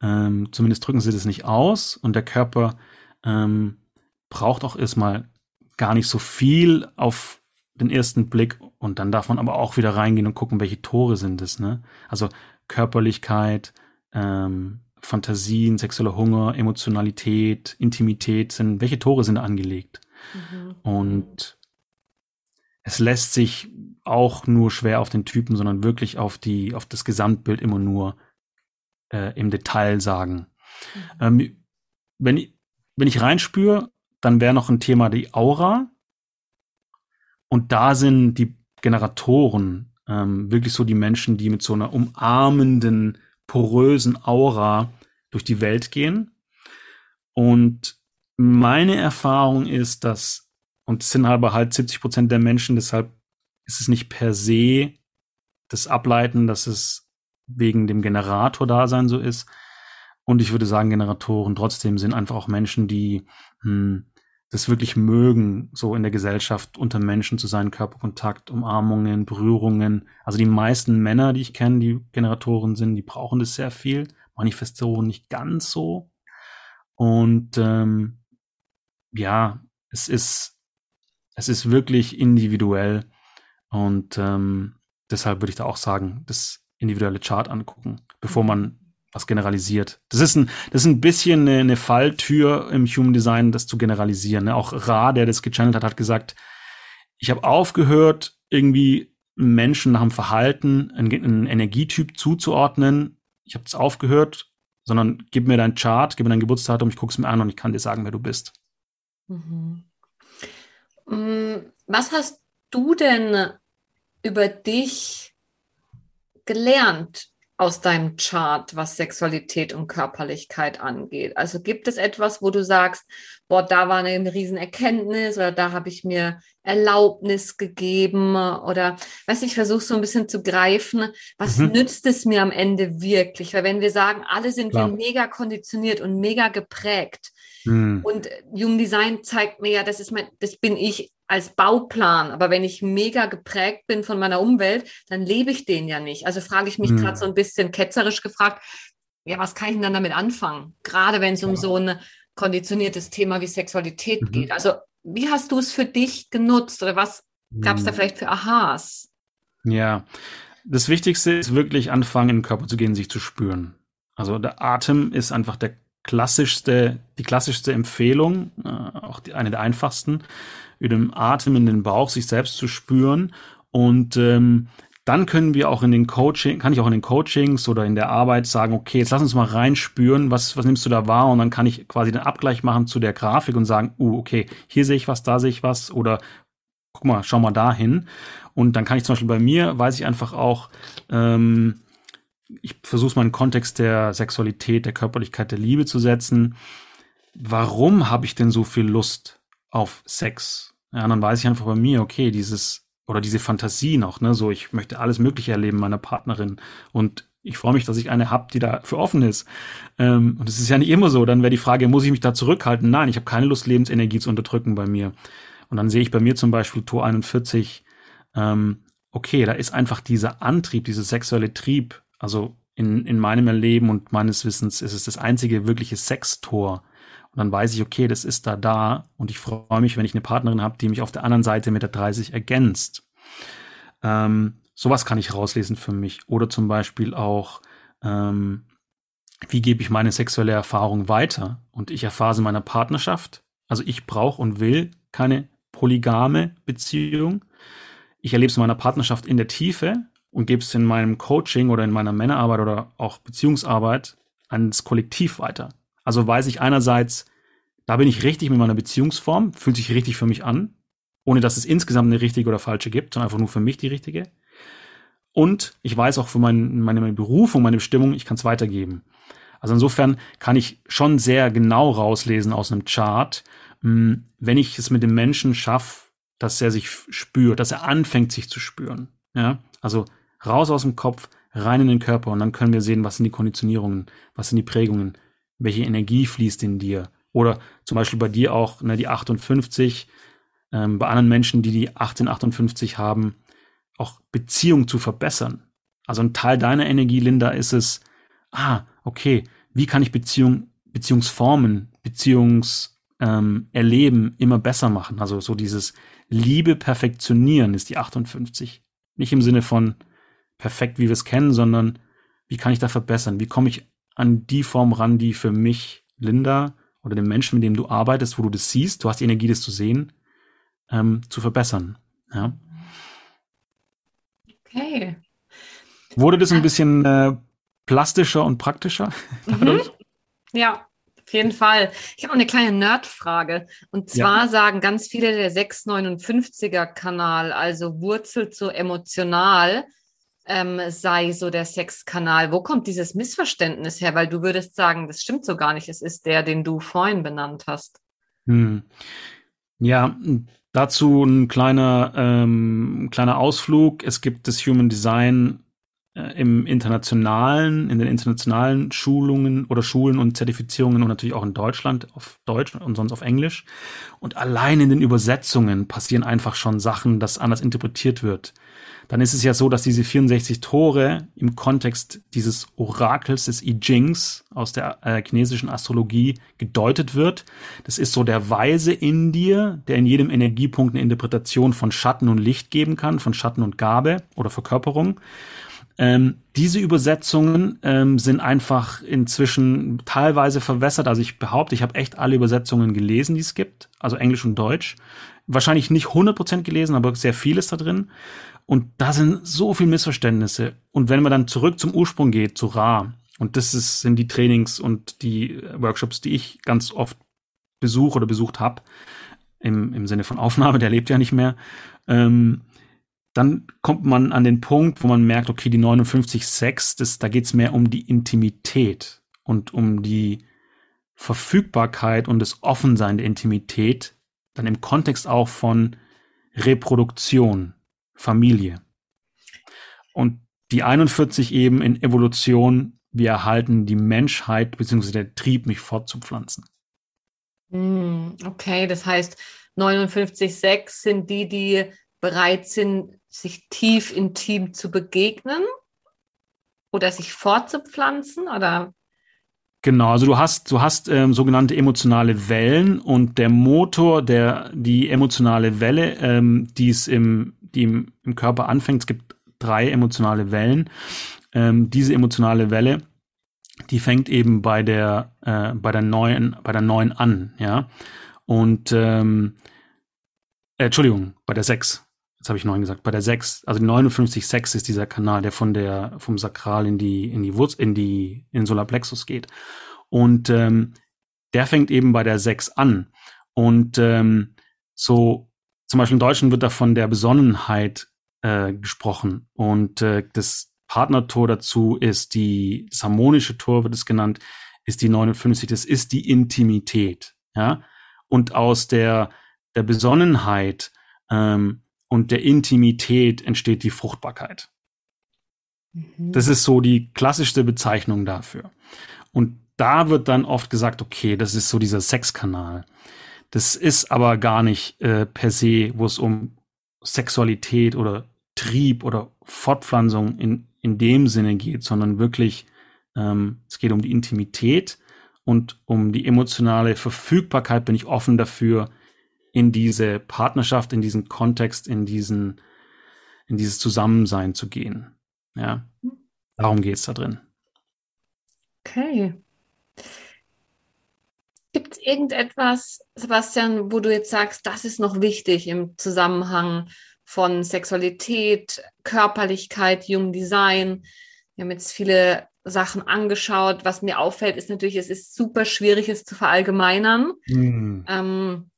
Ähm, zumindest drücken sie das nicht aus und der Körper ähm, braucht auch erstmal gar nicht so viel auf den ersten Blick und dann darf man aber auch wieder reingehen und gucken, welche Tore sind es. Ne? Also Körperlichkeit, ähm, Fantasien, sexueller Hunger, Emotionalität, Intimität sind, welche Tore sind da angelegt? Mhm. Und es lässt sich auch nur schwer auf den Typen, sondern wirklich auf die, auf das Gesamtbild immer nur äh, im Detail sagen. Mhm. Ähm, wenn, ich, wenn ich reinspüre, dann wäre noch ein Thema die Aura. Und da sind die Generatoren ähm, wirklich so die Menschen, die mit so einer umarmenden, porösen Aura durch die Welt gehen. Und meine Erfahrung ist, dass, und es sind aber halt 70 Prozent der Menschen, deshalb ist es nicht per se das Ableiten, dass es wegen dem Generator-Dasein so ist. Und ich würde sagen, Generatoren trotzdem sind einfach auch Menschen, die hm, das wirklich mögen, so in der Gesellschaft unter Menschen zu sein, Körperkontakt, Umarmungen, Berührungen. Also die meisten Männer, die ich kenne, die Generatoren sind, die brauchen das sehr viel. Manifestoren nicht ganz so. Und ähm, ja, es ist, es ist wirklich individuell. Und ähm, deshalb würde ich da auch sagen, das individuelle Chart angucken, bevor man was generalisiert. Das ist ein, das ist ein bisschen eine, eine Falltür im Human Design, das zu generalisieren. Ne? Auch Ra, der das gechannelt hat, hat gesagt, ich habe aufgehört, irgendwie Menschen nach dem Verhalten einen, einen Energietyp zuzuordnen. Ich habe es aufgehört, sondern gib mir dein Chart, gib mir dein Geburtsdatum, ich gucke es mir an und ich kann dir sagen, wer du bist. Mhm. Mm, was hast du denn über dich gelernt aus deinem Chart, was Sexualität und Körperlichkeit angeht? Also gibt es etwas, wo du sagst, boah, da war eine Riesenerkenntnis oder da habe ich mir Erlaubnis gegeben oder weiß ich versuche so ein bisschen zu greifen, was mhm. nützt es mir am Ende wirklich? Weil wenn wir sagen, alle sind Klar. wir mega konditioniert und mega geprägt, hm. Und Human Design zeigt mir ja, das ist mein, das bin ich als Bauplan. Aber wenn ich mega geprägt bin von meiner Umwelt, dann lebe ich den ja nicht. Also frage ich mich hm. gerade so ein bisschen ketzerisch gefragt, ja, was kann ich denn dann damit anfangen? Gerade wenn es um so ein konditioniertes Thema wie Sexualität mhm. geht. Also wie hast du es für dich genutzt oder was gab es da hm. vielleicht für Aha's? Ja, das Wichtigste ist wirklich anfangen, in den Körper zu gehen, sich zu spüren. Also der Atem ist einfach der klassischste, die klassischste Empfehlung, äh, auch die, eine der einfachsten, über den Atem in den Bauch sich selbst zu spüren. Und ähm, dann können wir auch in den Coaching, kann ich auch in den Coachings oder in der Arbeit sagen, okay, jetzt lass uns mal reinspüren, was, was nimmst du da wahr? Und dann kann ich quasi den Abgleich machen zu der Grafik und sagen, uh, okay, hier sehe ich was, da sehe ich was oder guck mal, schau mal da hin. Und dann kann ich zum Beispiel bei mir, weiß ich einfach auch, ähm, ich versuche es mal in den Kontext der Sexualität, der Körperlichkeit, der Liebe zu setzen. Warum habe ich denn so viel Lust auf Sex? Ja, dann weiß ich einfach bei mir, okay, dieses oder diese Fantasie noch, ne, so ich möchte alles Mögliche erleben meiner Partnerin und ich freue mich, dass ich eine habe, die dafür offen ist. Ähm, und es ist ja nicht immer so. Dann wäre die Frage, muss ich mich da zurückhalten? Nein, ich habe keine Lust, Lebensenergie zu unterdrücken bei mir. Und dann sehe ich bei mir zum Beispiel Tor 41, ähm, okay, da ist einfach dieser Antrieb, dieser sexuelle Trieb also in, in meinem Erleben und meines Wissens ist es das einzige wirkliche Sextor. Und dann weiß ich, okay, das ist da da und ich freue mich, wenn ich eine Partnerin habe, die mich auf der anderen Seite mit der 30 ergänzt. Ähm, sowas kann ich rauslesen für mich. Oder zum Beispiel auch, ähm, wie gebe ich meine sexuelle Erfahrung weiter? Und ich erfahre sie in meiner Partnerschaft. Also ich brauche und will keine polygame Beziehung. Ich erlebe es in meiner Partnerschaft in der Tiefe, und gebe es in meinem Coaching oder in meiner Männerarbeit oder auch Beziehungsarbeit ans Kollektiv weiter. Also weiß ich einerseits, da bin ich richtig mit meiner Beziehungsform, fühlt sich richtig für mich an, ohne dass es insgesamt eine richtige oder falsche gibt, sondern einfach nur für mich die richtige. Und ich weiß auch für mein, meine, meine Berufung, meine Bestimmung, ich kann es weitergeben. Also insofern kann ich schon sehr genau rauslesen aus einem Chart, hm, wenn ich es mit dem Menschen schaffe, dass er sich spürt, dass er anfängt, sich zu spüren. Ja, also raus aus dem Kopf, rein in den Körper und dann können wir sehen, was sind die Konditionierungen, was sind die Prägungen, welche Energie fließt in dir. Oder zum Beispiel bei dir auch ne, die 58, ähm, bei anderen Menschen, die die 1858 haben, auch Beziehung zu verbessern. Also ein Teil deiner Energie, Linda, ist es, ah, okay, wie kann ich Beziehung, Beziehungsformen, Beziehungserleben ähm, immer besser machen? Also so dieses Liebe perfektionieren ist die 58. Nicht im Sinne von perfekt, wie wir es kennen, sondern wie kann ich da verbessern? Wie komme ich an die Form ran, die für mich, Linda, oder den Menschen, mit dem du arbeitest, wo du das siehst, du hast die Energie, das zu sehen, ähm, zu verbessern. Ja. Okay. Wurde das ein bisschen äh, plastischer und praktischer? Mhm. Ja, Auf jeden Fall. Ich habe noch eine kleine Nerdfrage. Und zwar ja. sagen ganz viele der 659er Kanal, also Wurzel zu emotional, ähm, sei so der Sexkanal. Wo kommt dieses Missverständnis her? Weil du würdest sagen, das stimmt so gar nicht. Es ist der, den du vorhin benannt hast. Hm. Ja, dazu ein kleiner, ähm, kleiner Ausflug. Es gibt das Human Design äh, im internationalen, in den internationalen Schulungen oder Schulen und Zertifizierungen und natürlich auch in Deutschland auf Deutsch und sonst auf Englisch. Und allein in den Übersetzungen passieren einfach schon Sachen, dass anders interpretiert wird. Dann ist es ja so, dass diese 64 Tore im Kontext dieses Orakels des I Chings aus der äh, chinesischen Astrologie gedeutet wird. Das ist so der Weise in dir, der in jedem Energiepunkt eine Interpretation von Schatten und Licht geben kann, von Schatten und Gabe oder Verkörperung. Ähm, diese Übersetzungen ähm, sind einfach inzwischen teilweise verwässert. Also ich behaupte, ich habe echt alle Übersetzungen gelesen, die es gibt, also Englisch und Deutsch. Wahrscheinlich nicht 100% gelesen, aber sehr vieles da drin. Und da sind so viele Missverständnisse. Und wenn man dann zurück zum Ursprung geht, zu Ra, und das ist, sind die Trainings und die Workshops, die ich ganz oft besuche oder besucht habe, im, im Sinne von Aufnahme, der lebt ja nicht mehr, ähm, dann kommt man an den Punkt, wo man merkt, okay, die 59.6, das, da geht es mehr um die Intimität und um die Verfügbarkeit und das Offensein der Intimität, dann im Kontext auch von Reproduktion, Familie. Und die 41 eben in Evolution, wir erhalten die Menschheit bzw. der Trieb, mich fortzupflanzen. Hm, okay, das heißt, 59,6 sind die, die bereit sind, sich tief intim zu begegnen oder sich fortzupflanzen oder Genau, also du hast, du hast ähm, sogenannte emotionale Wellen und der Motor, der die emotionale Welle, ähm, die es im, die im, im Körper anfängt, es gibt drei emotionale Wellen. Ähm, diese emotionale Welle, die fängt eben bei der äh, bei der neuen bei der neuen an, ja. Und ähm, äh, Entschuldigung, bei der sechs jetzt habe ich neun gesagt, bei der 6, also 59,6 ist dieser Kanal, der von der, vom Sakral in die, in die Wurz, in die, in Solarplexus geht. Und ähm, der fängt eben bei der 6 an. Und ähm, so, zum Beispiel im Deutschen wird da von der Besonnenheit äh, gesprochen. Und äh, das Partnertor dazu ist die, das harmonische Tor wird es genannt, ist die 59, das ist die Intimität. Ja. Und aus der, der Besonnenheit ähm, und der Intimität entsteht die Fruchtbarkeit. Mhm. Das ist so die klassischste Bezeichnung dafür. Und da wird dann oft gesagt, okay, das ist so dieser Sexkanal. Das ist aber gar nicht äh, per se, wo es um Sexualität oder Trieb oder Fortpflanzung in, in dem Sinne geht, sondern wirklich, ähm, es geht um die Intimität und um die emotionale Verfügbarkeit, bin ich offen dafür, in diese Partnerschaft, in diesen Kontext, in diesen, in dieses Zusammensein zu gehen. Ja, darum geht es da drin. Okay. Gibt es irgendetwas, Sebastian, wo du jetzt sagst, das ist noch wichtig im Zusammenhang von Sexualität, Körperlichkeit, Jung Design? Wir haben jetzt viele Sachen angeschaut. Was mir auffällt, ist natürlich, es ist super schwierig, es zu verallgemeinern. Mm. Ähm,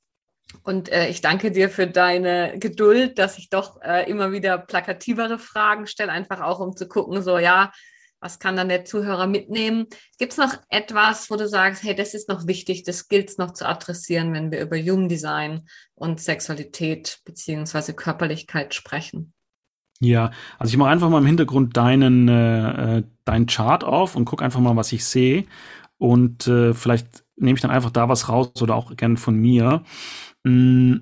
und äh, ich danke dir für deine Geduld, dass ich doch äh, immer wieder plakativere Fragen stelle, einfach auch um zu gucken, so ja, was kann dann der Zuhörer mitnehmen? Gibt es noch etwas, wo du sagst, hey, das ist noch wichtig, das gilt es noch zu adressieren, wenn wir über Jugenddesign und Sexualität beziehungsweise Körperlichkeit sprechen? Ja, also ich mache einfach mal im Hintergrund deinen, äh, äh deinen Chart auf und gucke einfach mal, was ich sehe. Und äh, vielleicht nehme ich dann einfach da was raus oder auch gern von mir. Mm,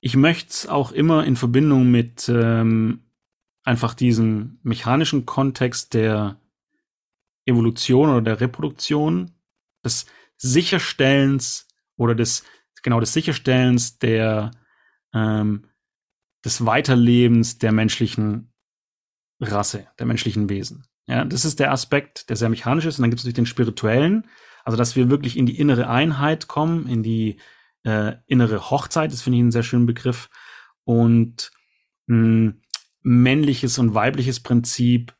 ich möchte es auch immer in Verbindung mit ähm, einfach diesem mechanischen Kontext der Evolution oder der Reproduktion, des Sicherstellens oder des, genau des Sicherstellens der, ähm, des Weiterlebens der menschlichen Rasse, der menschlichen Wesen. Ja, das ist der Aspekt, der sehr mechanisch ist. Und dann gibt es natürlich den spirituellen, also dass wir wirklich in die innere Einheit kommen, in die äh, innere Hochzeit, das finde ich einen sehr schönen Begriff. Und mh, hm, männliches und weibliches Prinzip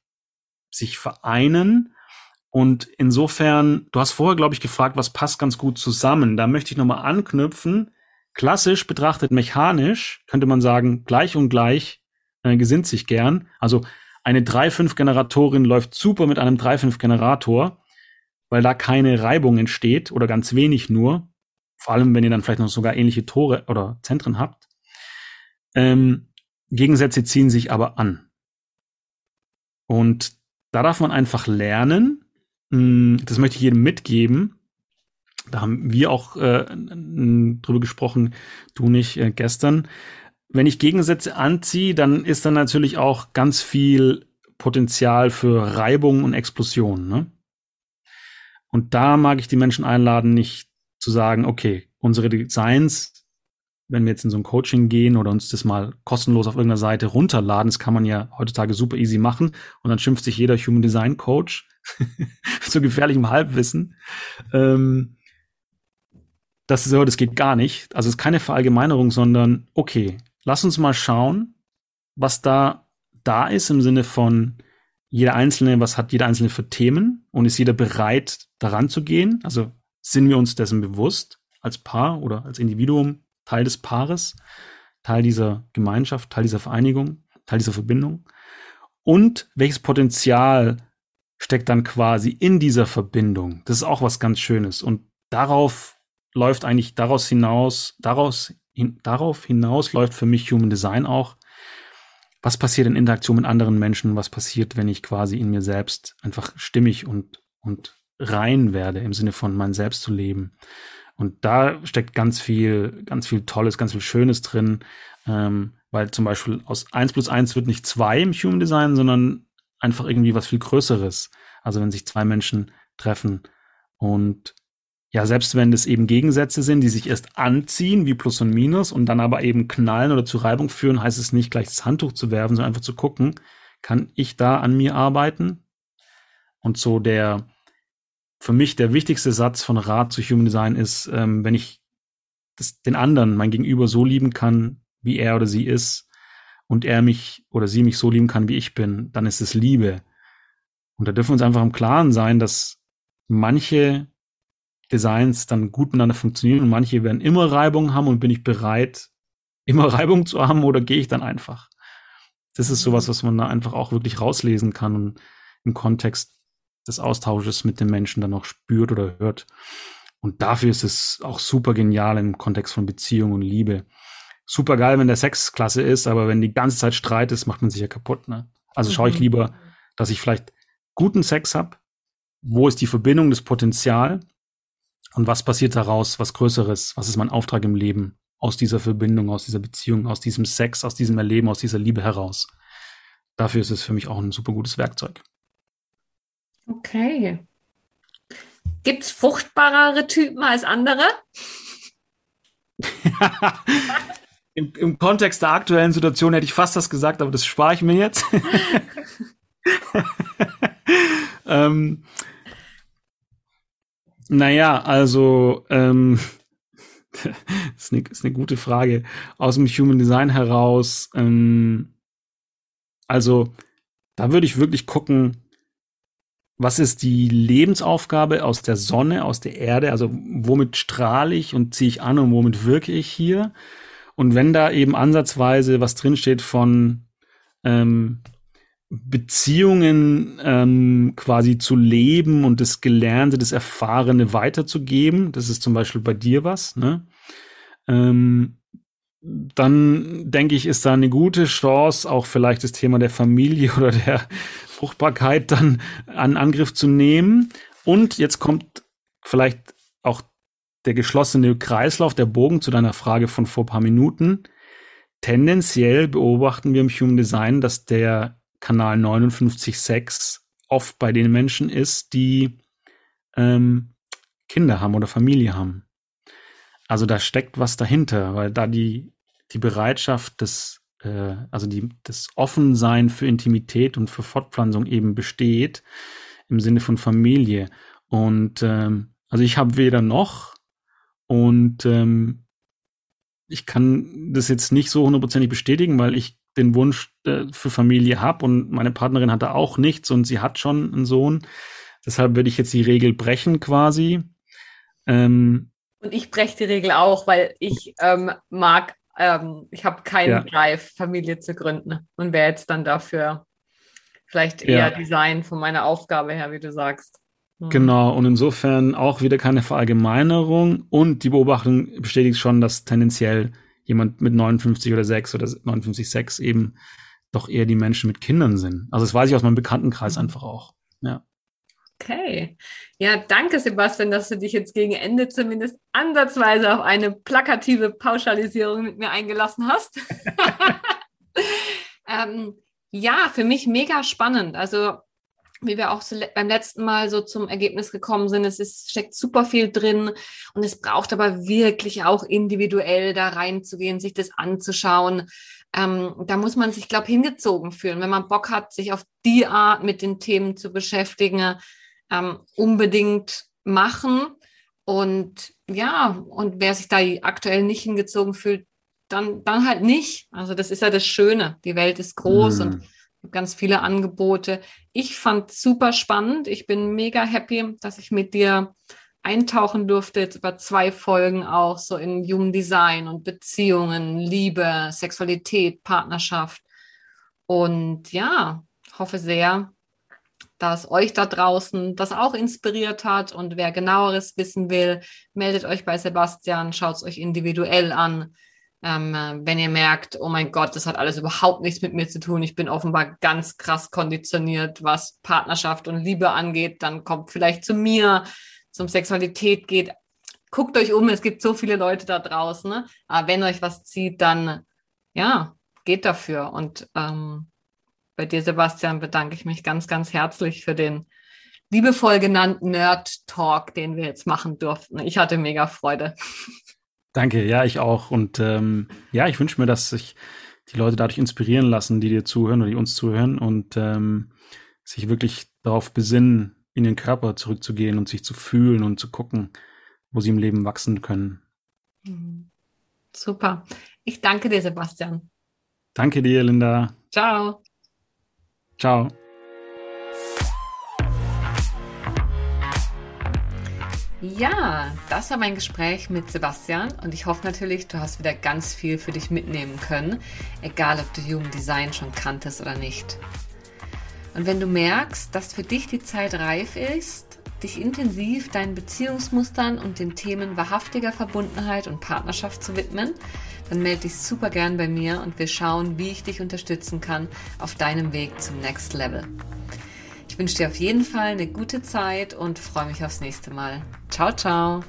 sich vereinen Und insofern, du hast vorher, glaube ich, gefragt, was passt ganz gut zusammen. Da möchte ich nochmal anknüpfen. Klassisch betrachtet mechanisch könnte man sagen, gleich und gleich äh, gesinnt sich gern. Also eine 3-5-Generatorin läuft super mit einem 3-5-Generator, weil da keine Reibung entsteht oder ganz wenig nur. Vor allem, wenn ihr dann vielleicht noch sogar ähnliche Tore oder Zentren habt. Ähm, Gegensätze ziehen sich aber an. Und da darf man einfach lernen, hm, das möchte ich jedem mitgeben. Da haben wir auch äh, drüber gesprochen, du nicht äh, gestern. Wenn ich Gegensätze anziehe, dann ist da natürlich auch ganz viel Potenzial für Reibung und Explosion. Ne? Und da mag ich die Menschen einladen, nicht zu sagen, okay, unsere Designs, wenn wir jetzt in so ein Coaching gehen oder uns das mal kostenlos auf irgendeiner Seite runterladen, das kann man ja heutzutage super easy machen und dann schimpft sich jeder Human Design Coach zu gefährlichem Halbwissen. Ähm, das, ist, das geht gar nicht. Also es ist keine Verallgemeinerung, sondern okay, lass uns mal schauen, was da da ist im Sinne von jeder Einzelne, was hat jeder Einzelne für Themen und ist jeder bereit, daran zu gehen? Also sind wir uns dessen bewusst als Paar oder als Individuum, Teil des Paares, Teil dieser Gemeinschaft, Teil dieser Vereinigung, Teil dieser Verbindung? Und welches Potenzial steckt dann quasi in dieser Verbindung. Das ist auch was ganz Schönes. Und darauf läuft eigentlich daraus hinaus, daraus, hin, darauf hinaus läuft für mich Human Design auch. Was passiert in Interaktion mit anderen Menschen? Was passiert, wenn ich quasi in mir selbst einfach stimmig und, und rein werde im Sinne von mein Selbst zu leben? Und da steckt ganz viel, ganz viel Tolles, ganz viel Schönes drin, ähm, weil zum Beispiel aus eins plus eins wird nicht zwei im Human Design, sondern einfach irgendwie was viel Größeres. Also wenn sich zwei Menschen treffen und ja, selbst wenn das eben Gegensätze sind, die sich erst anziehen, wie Plus und Minus, und dann aber eben knallen oder zu Reibung führen, heißt es nicht gleich das Handtuch zu werfen, sondern einfach zu gucken, kann ich da an mir arbeiten? Und so der, für mich der wichtigste Satz von Rat zu Human Design ist, ähm, wenn ich das, den anderen, mein Gegenüber so lieben kann, wie er oder sie ist, und er mich oder sie mich so lieben kann, wie ich bin, dann ist es Liebe. Und da dürfen wir uns einfach im Klaren sein, dass manche Designs dann gut miteinander funktionieren und manche werden immer Reibung haben und bin ich bereit, immer Reibung zu haben oder gehe ich dann einfach? Das ist sowas, was man da einfach auch wirklich rauslesen kann und im Kontext des Austausches mit den Menschen dann auch spürt oder hört. Und dafür ist es auch super genial im Kontext von Beziehung und Liebe super geil, wenn der Sex klasse ist, aber wenn die ganze Zeit Streit ist, macht man sich ja kaputt. Ne? Also mhm. schaue ich mhm. lieber, dass ich vielleicht guten Sex habe. Wo ist die Verbindung, das Potenzial? Und was passiert daraus, was Größeres? Was ist mein Auftrag im Leben? Aus dieser Verbindung, aus dieser Beziehung, aus diesem Sex, aus diesem Erleben, aus dieser Liebe heraus. Dafür ist es für mich auch ein super gutes Werkzeug. Okay. Gibt es fruchtbarere Typen als andere? im, im Kontext der aktuellen Situation hätte ich fast das gesagt, aber das spare ich mir jetzt. ähm, naja, also ähm, ist eine, ist eine gute Frage. Aus dem Human Design heraus, ähm, also da würde ich wirklich gucken, was ist die Lebensaufgabe aus der Sonne, aus der Erde? Also womit strahle ich und ziehe ich an und womit wirke ich hier? Und wenn da eben ansatzweise was drinsteht von ähm, Beziehungen ähm, quasi zu leben und das Gelernte, das Erfahrene weiterzugeben, das ist zum Beispiel bei dir was, ne? Ähm, dann denke ich, ist da eine gute Chance, auch vielleicht das Thema der Familie oder der Fruchtbarkeit dann an Angriff zu nehmen. Und jetzt kommt vielleicht auch der geschlossene Kreislauf, der Bogen zu deiner Frage von vor paar Minuten. Tendenziell beobachten wir im Human Design, dass der Kanal 59.6 oft bei den Menschen ist, die ähm, Kinder haben oder Familie haben. Also da steckt was dahinter, weil da die, die Bereitschaft des, äh, also die, das Offensein für Intimität und für Fortpflanzung eben besteht im Sinne von Familie. Und ähm, also ich habe weder noch und ähm, ich kann das jetzt nicht so hundertprozentig bestätigen, weil ich den Wunsch äh, für Familie habe und meine Partnerin hatte auch nichts und sie hat schon einen Sohn. Deshalb würde ich jetzt die Regel brechen quasi. Ähm, und ich breche die Regel auch, weil ich ähm, mag, ähm, ich habe keinen ja. Drive, Familie zu gründen und wäre jetzt dann dafür vielleicht eher ja. Design von meiner Aufgabe her, wie du sagst. Mhm. Genau, und insofern auch wieder keine Verallgemeinerung und die Beobachtung bestätigt schon, dass tendenziell jemand mit 59 oder 6 oder 59, 6 eben doch eher die Menschen mit Kindern sind. Also das weiß ich aus meinem Bekanntenkreis mhm. einfach auch. Ja. Okay. Ja, danke, Sebastian, dass du dich jetzt gegen Ende zumindest ansatzweise auf eine plakative Pauschalisierung mit mir eingelassen hast. ähm, ja, für mich mega spannend. Also, wie wir auch beim letzten Mal so zum Ergebnis gekommen sind, es ist, steckt super viel drin und es braucht aber wirklich auch individuell da reinzugehen, sich das anzuschauen. Ähm, da muss man sich, glaube ich, hingezogen fühlen, wenn man Bock hat, sich auf die Art mit den Themen zu beschäftigen ähm, unbedingt machen. Und ja, und wer sich da aktuell nicht hingezogen fühlt, dann, dann halt nicht. Also das ist ja das Schöne. Die Welt ist groß mhm. und ganz viele Angebote. Ich fand super spannend. Ich bin mega happy, dass ich mit dir eintauchen durfte, jetzt über zwei Folgen auch so in Human Design und Beziehungen, Liebe, Sexualität, Partnerschaft. Und ja, hoffe sehr, dass euch da draußen das auch inspiriert hat. Und wer genaueres wissen will, meldet euch bei Sebastian, schaut es euch individuell an. Ähm, wenn ihr merkt, oh mein Gott, das hat alles überhaupt nichts mit mir zu tun, ich bin offenbar ganz krass konditioniert, was Partnerschaft und Liebe angeht, dann kommt vielleicht zu mir, zum Sexualität geht. Guckt euch um, es gibt so viele Leute da draußen. Ne? Aber wenn euch was zieht, dann ja, geht dafür. Und ähm, bei dir, Sebastian, bedanke ich mich ganz, ganz herzlich für den liebevoll genannten Nerd Talk, den wir jetzt machen durften. Ich hatte mega Freude. Danke, ja, ich auch. Und ähm, ja, ich wünsche mir, dass sich die Leute dadurch inspirieren lassen, die dir zuhören oder die uns zuhören und ähm, sich wirklich darauf besinnen, in den Körper zurückzugehen und sich zu fühlen und zu gucken, wo sie im Leben wachsen können. Mhm. Super. Ich danke dir, Sebastian. Danke dir, Linda. Ciao. Ciao. Ja, das war mein Gespräch mit Sebastian und ich hoffe natürlich, du hast wieder ganz viel für dich mitnehmen können, egal ob du Human Design schon kanntest oder nicht. Und wenn du merkst, dass für dich die Zeit reif ist, dich intensiv deinen Beziehungsmustern und den Themen wahrhaftiger Verbundenheit und Partnerschaft zu widmen, dann melde dich super gern bei mir und wir schauen, wie ich dich unterstützen kann auf deinem Weg zum Next Level. Ich wünsche dir auf jeden Fall eine gute Zeit und freue mich aufs nächste Mal. Ciao, ciao.